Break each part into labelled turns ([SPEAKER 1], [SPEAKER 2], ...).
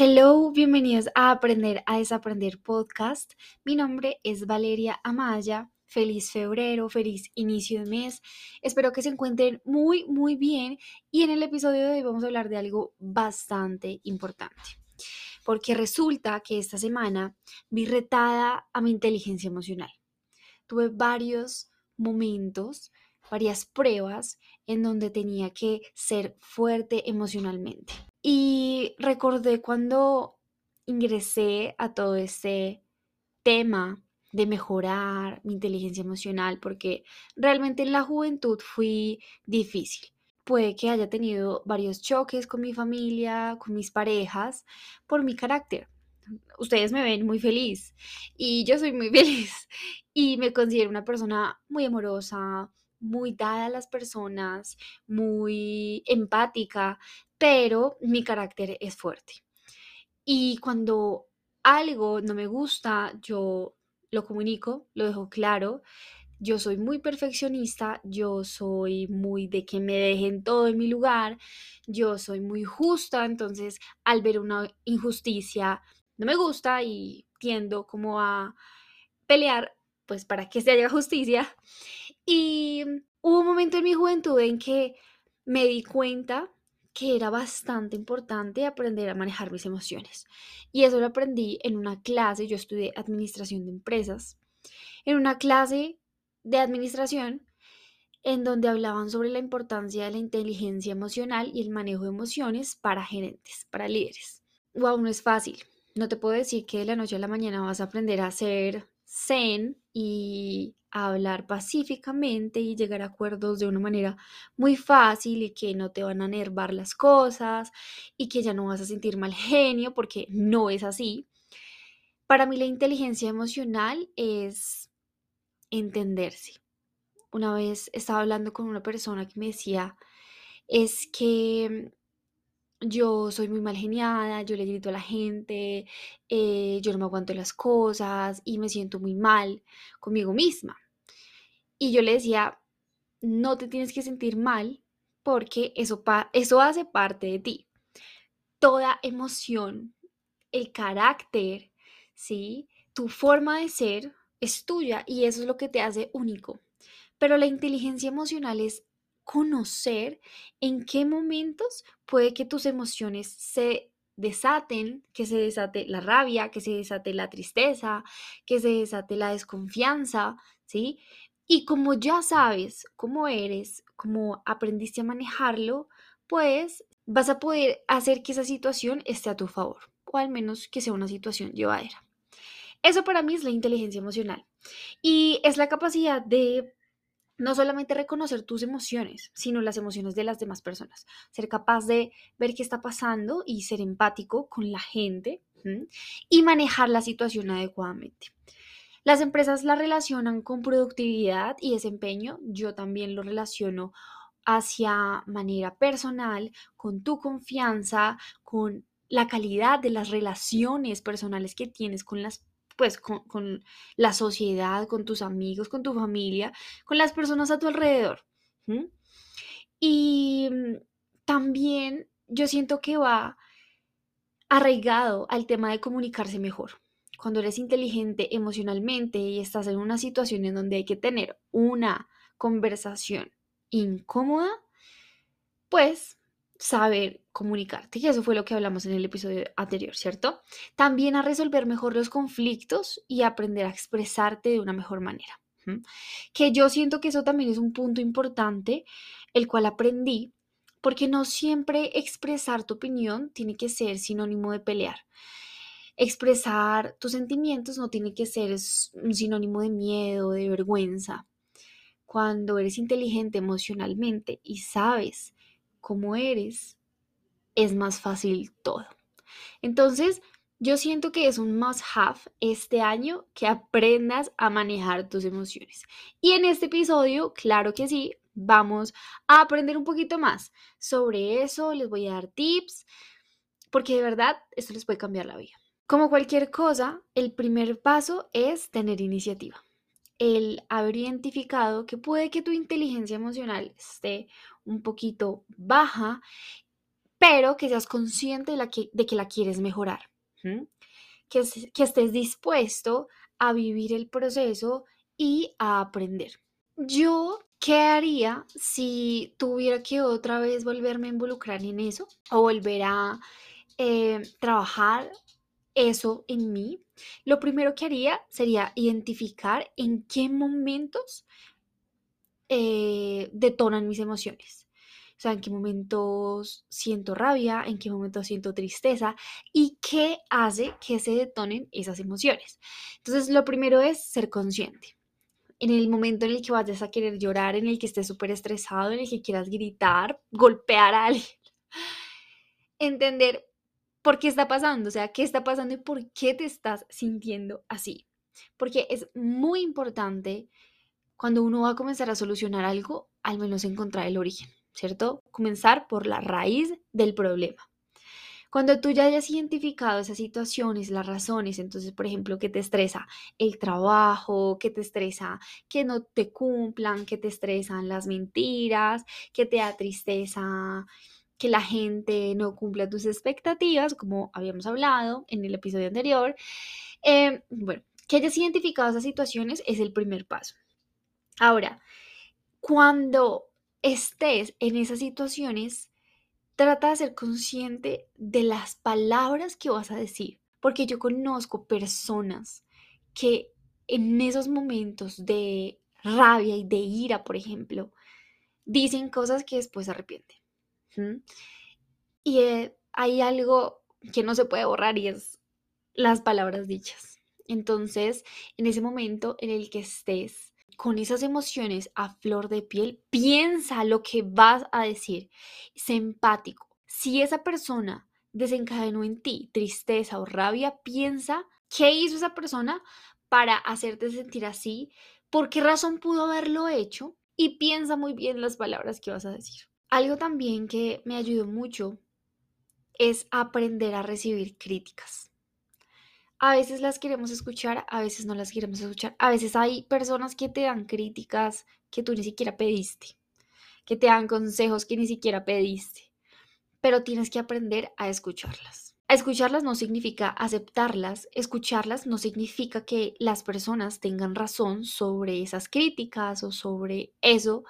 [SPEAKER 1] Hello, bienvenidos a Aprender a Desaprender podcast. Mi nombre es Valeria Amaya. Feliz febrero, feliz inicio de mes. Espero que se encuentren muy, muy bien. Y en el episodio de hoy vamos a hablar de algo bastante importante. Porque resulta que esta semana vi retada a mi inteligencia emocional. Tuve varios momentos, varias pruebas en donde tenía que ser fuerte emocionalmente. Y recordé cuando ingresé a todo este tema de mejorar mi inteligencia emocional, porque realmente en la juventud fui difícil. Puede que haya tenido varios choques con mi familia, con mis parejas, por mi carácter. Ustedes me ven muy feliz y yo soy muy feliz y me considero una persona muy amorosa, muy dada a las personas, muy empática, pero mi carácter es fuerte. Y cuando algo no me gusta, yo lo comunico, lo dejo claro. Yo soy muy perfeccionista, yo soy muy de que me dejen todo en mi lugar, yo soy muy justa, entonces al ver una injusticia no me gusta y tiendo como a pelear pues para que se haya justicia. Y hubo un momento en mi juventud en que me di cuenta que era bastante importante aprender a manejar mis emociones. Y eso lo aprendí en una clase, yo estudié administración de empresas, en una clase de administración en donde hablaban sobre la importancia de la inteligencia emocional y el manejo de emociones para gerentes, para líderes. Wow, no es fácil. No te puedo decir que de la noche a la mañana vas a aprender a ser zen y hablar pacíficamente y llegar a acuerdos de una manera muy fácil y que no te van a enervar las cosas y que ya no vas a sentir mal genio porque no es así. Para mí la inteligencia emocional es entenderse. Una vez estaba hablando con una persona que me decía, es que yo soy muy mal geniada, yo le grito a la gente, eh, yo no me aguanto las cosas y me siento muy mal conmigo misma. Y yo le decía, no te tienes que sentir mal porque eso, eso hace parte de ti. Toda emoción, el carácter, ¿sí? Tu forma de ser es tuya y eso es lo que te hace único. Pero la inteligencia emocional es conocer en qué momentos puede que tus emociones se desaten, que se desate la rabia, que se desate la tristeza, que se desate la desconfianza, ¿sí? Y como ya sabes cómo eres, cómo aprendiste a manejarlo, pues vas a poder hacer que esa situación esté a tu favor, o al menos que sea una situación llevadera. Eso para mí es la inteligencia emocional y es la capacidad de no solamente reconocer tus emociones, sino las emociones de las demás personas. Ser capaz de ver qué está pasando y ser empático con la gente y manejar la situación adecuadamente. Las empresas la relacionan con productividad y desempeño. Yo también lo relaciono hacia manera personal, con tu confianza, con la calidad de las relaciones personales que tienes con las pues con, la sociedad, con tus amigos, con tu familia, con las personas a tu alrededor. Y mm, también yo siento que va arraigado al tema de comunicarse mejor. Cuando eres inteligente emocionalmente y estás en una situación en donde hay que tener una conversación incómoda, pues saber comunicarte. Y eso fue lo que hablamos en el episodio anterior, ¿cierto? También a resolver mejor los conflictos y aprender a expresarte de una mejor manera. Que yo siento que eso también es un punto importante, el cual aprendí, porque no siempre expresar tu opinión tiene que ser sinónimo de pelear. Expresar tus sentimientos no tiene que ser un sinónimo de miedo, de vergüenza. Cuando eres inteligente emocionalmente y sabes como eres, es más fácil todo. Entonces, yo siento que es un must have este año que aprendas a manejar tus emociones. Y en este episodio, claro que sí, vamos a aprender un poquito más sobre eso, les voy a dar tips, porque de verdad esto les puede cambiar la vida. Como cualquier cosa, el primer paso es tener iniciativa. El haber identificado que puede que tu inteligencia emocional esté un poquito baja, pero que seas consciente de, la que, de que la quieres mejorar. Que, que estés dispuesto a vivir el proceso y a aprender. Yo, ¿qué haría si tuviera que otra vez volverme a involucrar en eso o volver a eh, trabajar eso en mí? Lo primero que haría sería identificar en qué momentos eh, detonan mis emociones. O sea, en qué momentos siento rabia, en qué momentos siento tristeza y qué hace que se detonen esas emociones. Entonces, lo primero es ser consciente. En el momento en el que vayas a querer llorar, en el que estés súper estresado, en el que quieras gritar, golpear a alguien, entender por qué está pasando, o sea, qué está pasando y por qué te estás sintiendo así. Porque es muy importante cuando uno va a comenzar a solucionar algo, al menos encontrar el origen. ¿cierto? Comenzar por la raíz del problema. Cuando tú ya hayas identificado esas situaciones, las razones, entonces, por ejemplo, que te estresa el trabajo, que te estresa que no te cumplan, que te estresan las mentiras, que te da tristeza que la gente no cumpla tus expectativas, como habíamos hablado en el episodio anterior. Em, bueno, que hayas identificado esas situaciones es el primer paso. Ahora, cuando estés en esas situaciones, trata de ser consciente de las palabras que vas a decir, porque yo conozco personas que en esos momentos de rabia y de ira, por ejemplo, dicen cosas que después se arrepienten. Y eh, hay algo que no se puede borrar y es las palabras dichas. Entonces, en ese momento en el que estés con esas emociones a flor de piel, piensa lo que vas a decir. Sé. Si esa persona desencadenó en ti tristeza o rabia, piensa qué hizo esa persona para hacerte sentir así, por qué razón pudo haberlo hecho y piensa muy bien las palabras que vas a decir. Algo también que me ayudó mucho es aprender a recibir críticas. A veces las queremos escuchar, a veces no las queremos escuchar. A veces hay personas que te dan críticas que tú ni siquiera pediste, que te dan consejos que ni siquiera pediste, pero tienes que aprender a escucharlas. A escucharlas no significa aceptarlas, escucharlas no significa que las personas tengan razón sobre esas críticas o sobre eso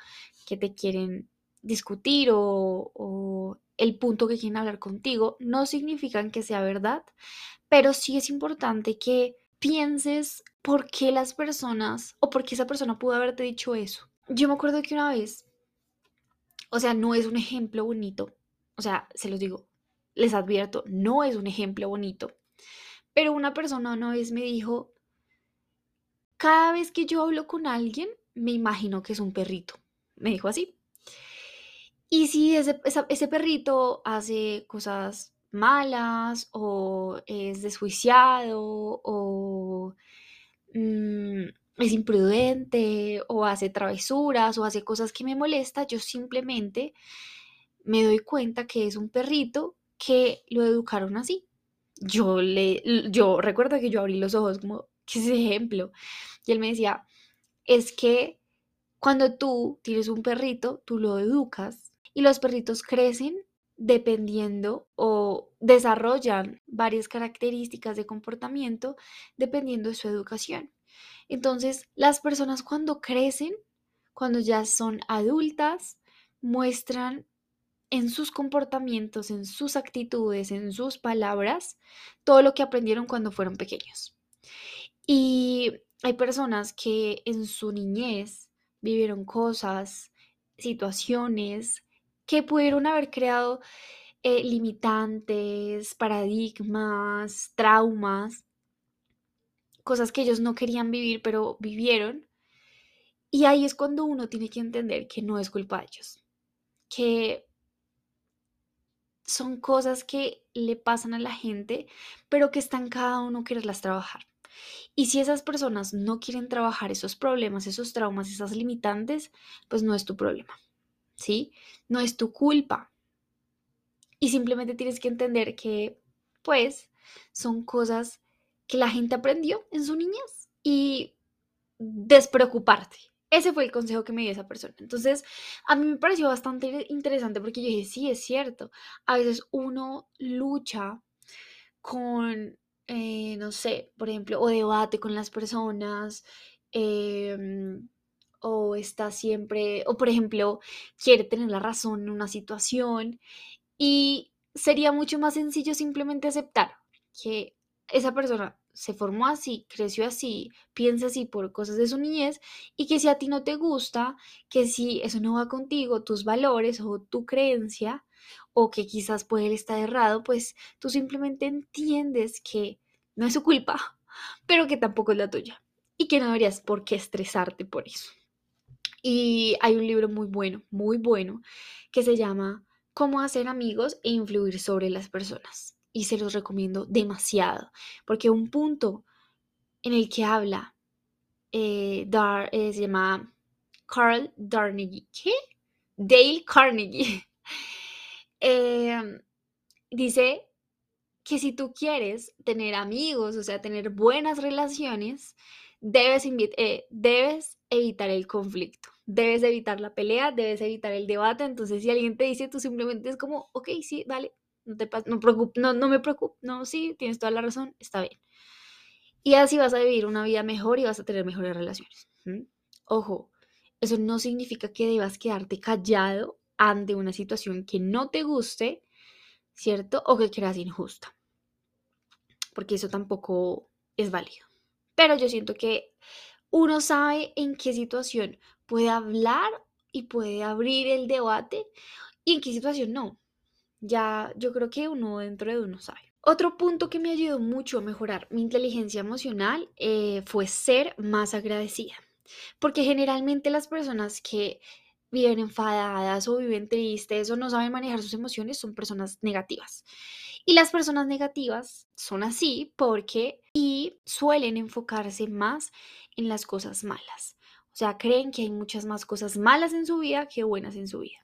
[SPEAKER 1] que te quieren discutir o, el punto que quieren hablar contigo, no significan que sea verdad, pero sí es importante que pienses por qué las personas o por qué esa persona pudo haberte dicho eso. Yo me acuerdo que una vez, o sea, no es un ejemplo bonito, o sea, se los digo, les advierto, no es un ejemplo bonito, pero una persona una vez me dijo, cada vez que yo hablo con alguien, me imagino que es un perrito. Me dijo así. Y si ese, ese perrito hace cosas malas o es desjuiciado o mm, es imprudente o hace travesuras o hace cosas que me molesta, yo simplemente me doy cuenta que es un perrito que lo educaron así. Yo le yo recuerdo que yo abrí los ojos como ¿qué es ese ejemplo? Y él me decía, es que cuando tú tienes un perrito, tú lo educas y los perritos crecen dependiendo o desarrollan varias características de comportamiento dependiendo de su educación. Entonces, las personas cuando crecen, cuando ya son adultas, muestran en sus comportamientos, en sus actitudes, en sus palabras, todo lo que aprendieron cuando fueron pequeños. Y hay personas que en su niñez vivieron cosas, situaciones, que pudieron haber creado eh, limitantes, paradigmas, traumas, cosas que ellos no querían vivir, pero vivieron. Y ahí es cuando uno tiene que entender que no es culpa de ellos, que son cosas que le pasan a la gente, pero que están cada uno quererlas trabajar. Y si esas personas no quieren trabajar esos problemas, esos traumas, esas limitantes, pues no es tu problema. ¿Sí? No es tu culpa. Y simplemente tienes que entender que, pues, son cosas que la gente aprendió en su niñez y despreocuparte. Ese fue el consejo que me dio esa persona. Entonces, a mí me pareció bastante interesante porque yo dije, sí, es cierto. A veces uno lucha con, eh, no sé, por ejemplo, o debate con las personas, em, o está siempre, o por ejemplo, quiere tener la razón en una situación y sería mucho más sencillo simplemente aceptar que esa persona se formó así, creció así, piensa así por cosas de su niñez y que si a ti no te gusta, que si eso no va contigo, tus valores o tu creencia, o que quizás puede estar errado, pues tú simplemente entiendes que no es su culpa, pero que tampoco es la tuya y que no deberías por qué estresarte por eso. Y hay un libro muy bueno, muy bueno, que se llama Cómo hacer amigos e influir sobre las personas y se los recomiendo demasiado, porque un punto en el que habla eh, eh, se llama Carl Darnegie, ¿qué? Dale Carnegie. Em, dice que si tú quieres tener amigos, o sea, tener buenas relaciones, debes, eh, debes evitar el conflicto, debes evitar la pelea, debes evitar el debate. Entonces, si alguien te dice, tú simplemente es como, ok, sí, dale, no, te, no, no, no me preocupo, no, sí, tienes toda la razón, está bien. Y así vas a vivir una vida mejor y vas a tener mejores relaciones. Ojo, eso no significa que debas quedarte callado ante una situación que no te guste, ¿cierto? O que creas injusta. Porque eso tampoco es válido. Pero yo siento que uno sabe en qué situación puede hablar y puede abrir el debate y en qué situación no ya yo creo que uno dentro de uno sabe. Otro punto que me ayudó mucho a mejorar mi inteligencia emocional eh, fue ser más agradecida. Porque generalmente las personas que viven enfadadas o viven tristes o no saben manejar sus emociones son personas negativas. Y las personas negativas son así porque y suelen enfocarse más en las cosas malas. O sea, creen que hay muchas más cosas malas en su vida que buenas en su vida.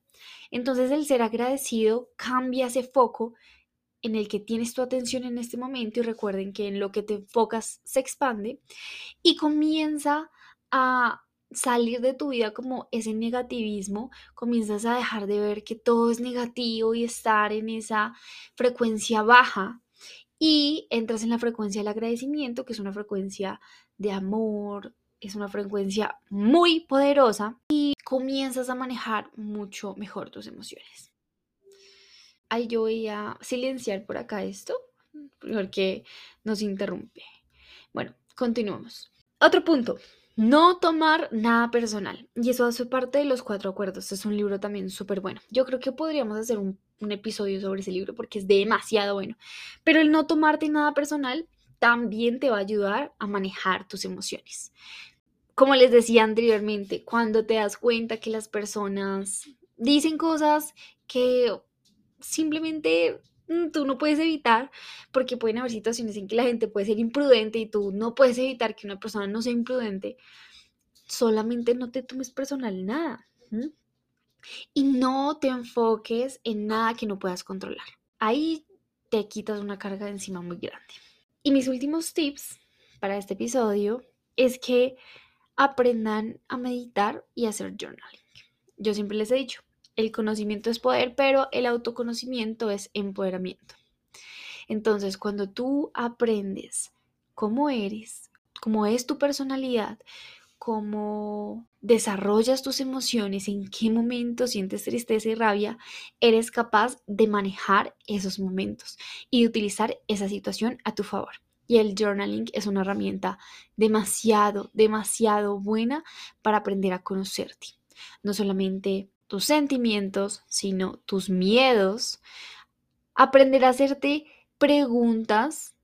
[SPEAKER 1] Entonces el ser agradecido cambia ese foco en el que tienes tu atención en este momento y recuerden que en lo que te enfocas se expande y comienza a salir de tu vida como ese negativismo, comienzas a dejar de ver que todo es negativo y estar en esa frecuencia baja y entras en la frecuencia del agradecimiento, que es una frecuencia de amor, es una frecuencia muy poderosa y comienzas a manejar mucho mejor tus emociones. Ahí yo voy a silenciar por acá esto porque nos interrumpe. Bueno, continuamos. Otro punto, no tomar nada personal. Y eso hace parte de los cuatro acuerdos. Es un libro también súper bueno. Yo creo que podríamos hacer un, episodio sobre ese libro porque es demasiado bueno. Pero el no tomarte nada personal también te va a ayudar a manejar tus emociones como les decía anteriormente, cuando te das cuenta que las personas dicen cosas que simplemente tú no puedes evitar, porque pueden haber situaciones en que la gente puede ser imprudente y tú no puedes evitar que una persona no sea imprudente, solamente no te tomes personal nada. Y no te enfoques en nada que no puedas controlar. Ahí te quitas una carga de encima muy grande. Y mis últimos tips para este episodio es que aprendan a meditar y a hacer journaling. Yo siempre les he dicho, el conocimiento es poder, pero el autoconocimiento es empoderamiento. Entonces, cuando tú aprendes cómo eres, cómo es tu personalidad, cómo desarrollas tus emociones, en qué momento sientes tristeza y rabia, eres capaz de manejar esos momentos y utilizar esa situación a tu favor. Y el journaling es una herramienta demasiado, demasiado buena para aprender a conocerte. No solamente tus sentimientos, sino tus miedos. Aprender a hacerte preguntas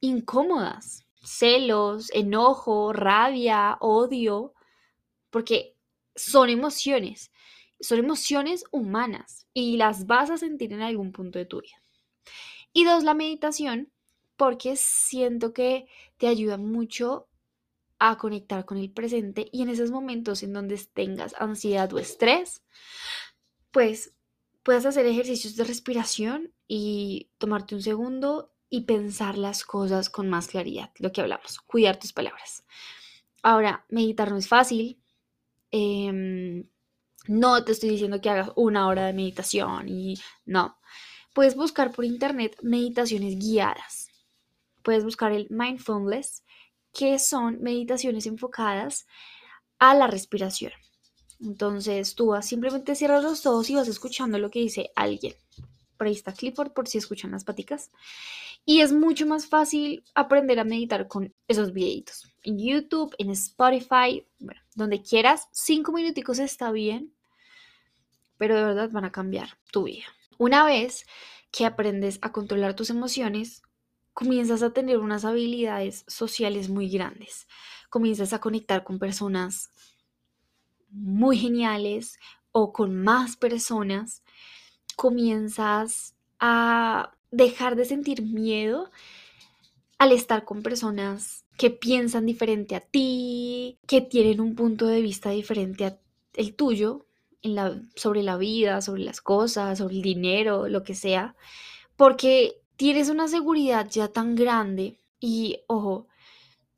[SPEAKER 1] incómodas, celos, enojo, rabia, odio, porque son emociones, son emociones humanas y las vas a sentir en algún punto de tu vida. Y dos, la meditación porque siento que te ayuda mucho a conectar con el presente y en esos momentos en donde tengas ansiedad o estrés, pues puedes hacer ejercicios de respiración y tomarte un segundo y pensar las cosas con más claridad, lo que hablamos, cuidar tus palabras. Ahora, meditar no es fácil, Em, no te estoy diciendo que hagas una hora de meditación y no. Puedes buscar por internet meditaciones guiadas. Puedes buscar el mindfulness, que son meditaciones enfocadas a la respiración. Entonces tú vas, simplemente cierras los ojos y vas escuchando lo que dice alguien. Por ahí está Clifford por si escuchan las paticas. Y es mucho más fácil aprender a meditar con esos videitos. En YouTube, en Spotify, donde quieras, cinco minuticos está bien, pero de verdad van a cambiar tu vida. Una vez que aprendes a controlar tus emociones, comienzas a tener unas habilidades sociales muy grandes. Comienzas a conectar con personas muy geniales o con más personas. Comienzas a dejar de sentir miedo al estar con personas que piensan diferente a ti, que tienen un punto de vista diferente al tuyo sobre la vida, sobre las cosas, sobre el dinero, lo que sea, porque tienes una seguridad ya tan grande y, ojo,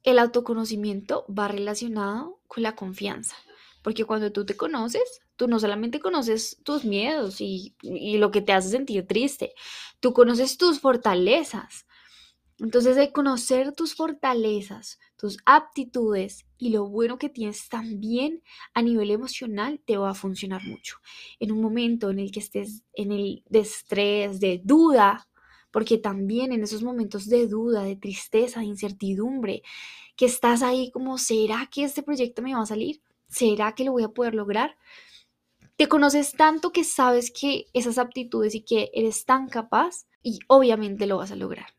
[SPEAKER 1] el autoconocimiento va relacionado con la confianza, porque cuando tú te conoces, tú no solamente conoces tus miedos y, lo que te hace sentir triste, tú conoces tus fortalezas. Entonces, de conocer tus fortalezas, tus aptitudes y lo bueno que tienes también a nivel emocional te va a funcionar mucho. En un momento en el que estés en el de estrés, de duda, porque también en esos momentos de duda, de tristeza, de incertidumbre, que estás ahí como, ¿será que este proyecto me va a salir? ¿Será que lo voy a poder lograr? Te conoces tanto que sabes que esas aptitudes y que eres tan capaz y obviamente lo vas a lograr.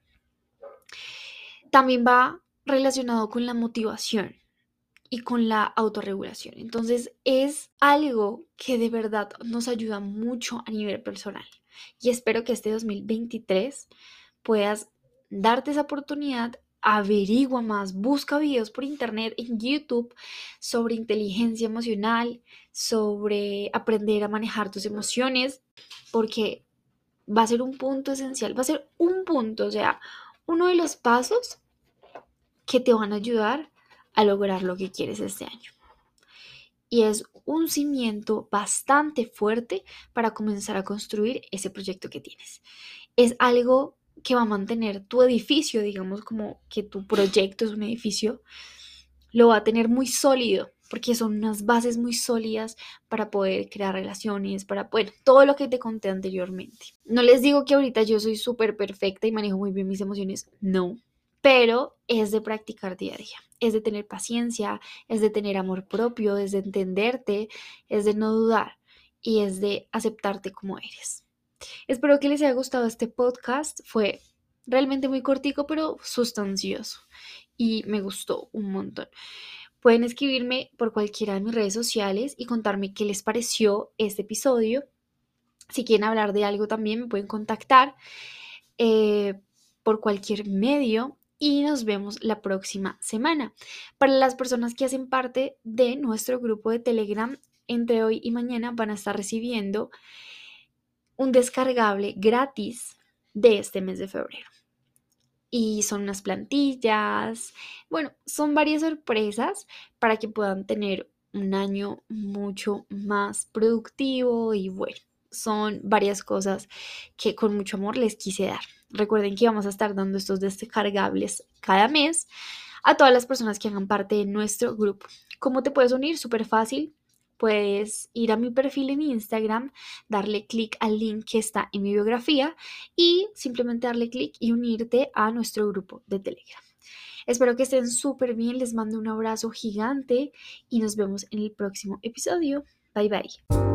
[SPEAKER 1] También va relacionado con la motivación y con la autorregulación. Entonces es algo que de verdad nos ayuda mucho a nivel personal y espero que este 2023 puedas darte esa oportunidad, averigua más, busca videos por internet, en YouTube, sobre inteligencia emocional, sobre aprender a manejar tus emociones, porque va a ser un punto esencial, va a ser un punto, o sea, uno de los pasos que te van a ayudar a lograr lo que quieres este año y es un cimiento bastante fuerte para comenzar a construir ese proyecto que tienes. Es algo que va a mantener tu edificio, digamos como que tu proyecto es un edificio, lo va a tener muy sólido, porque son unas bases muy sólidas para poder crear relaciones, para, bueno, todo lo que te conté anteriormente. No les digo que ahorita yo soy súper perfecta y manejo muy bien mis emociones, no, pero es de practicar día a día, es de tener paciencia, es de tener amor propio, es de entenderte, es de no dudar y es de aceptarte como eres. Espero que les haya gustado este podcast, fue realmente muy cortico pero sustancioso y me gustó un montón. Pueden escribirme por cualquiera de mis redes sociales y contarme qué les pareció este episodio. Si quieren hablar de algo también me pueden contactar eh, por cualquier medio y nos vemos la próxima semana. Para las personas que hacen parte de nuestro grupo de Telegram, entre hoy y mañana van a estar recibiendo un descargable gratis de este mes de febrero. Y son unas plantillas, bueno, son varias sorpresas para que puedan tener un año mucho más productivo y bueno, son varias cosas que con mucho amor les quise dar. Recuerden que vamos a estar dando estos descargables cada mes a todas las personas que hagan parte de nuestro grupo. ¿Cómo te puedes unir? Súper fácil. Puedes ir a mi perfil en Instagram, darle clic al link que está en mi biografía y simplemente darle clic y unirte a nuestro grupo de Telegram. Espero que estén súper bien, les mando un abrazo gigante y nos vemos en el próximo episodio. Bye bye.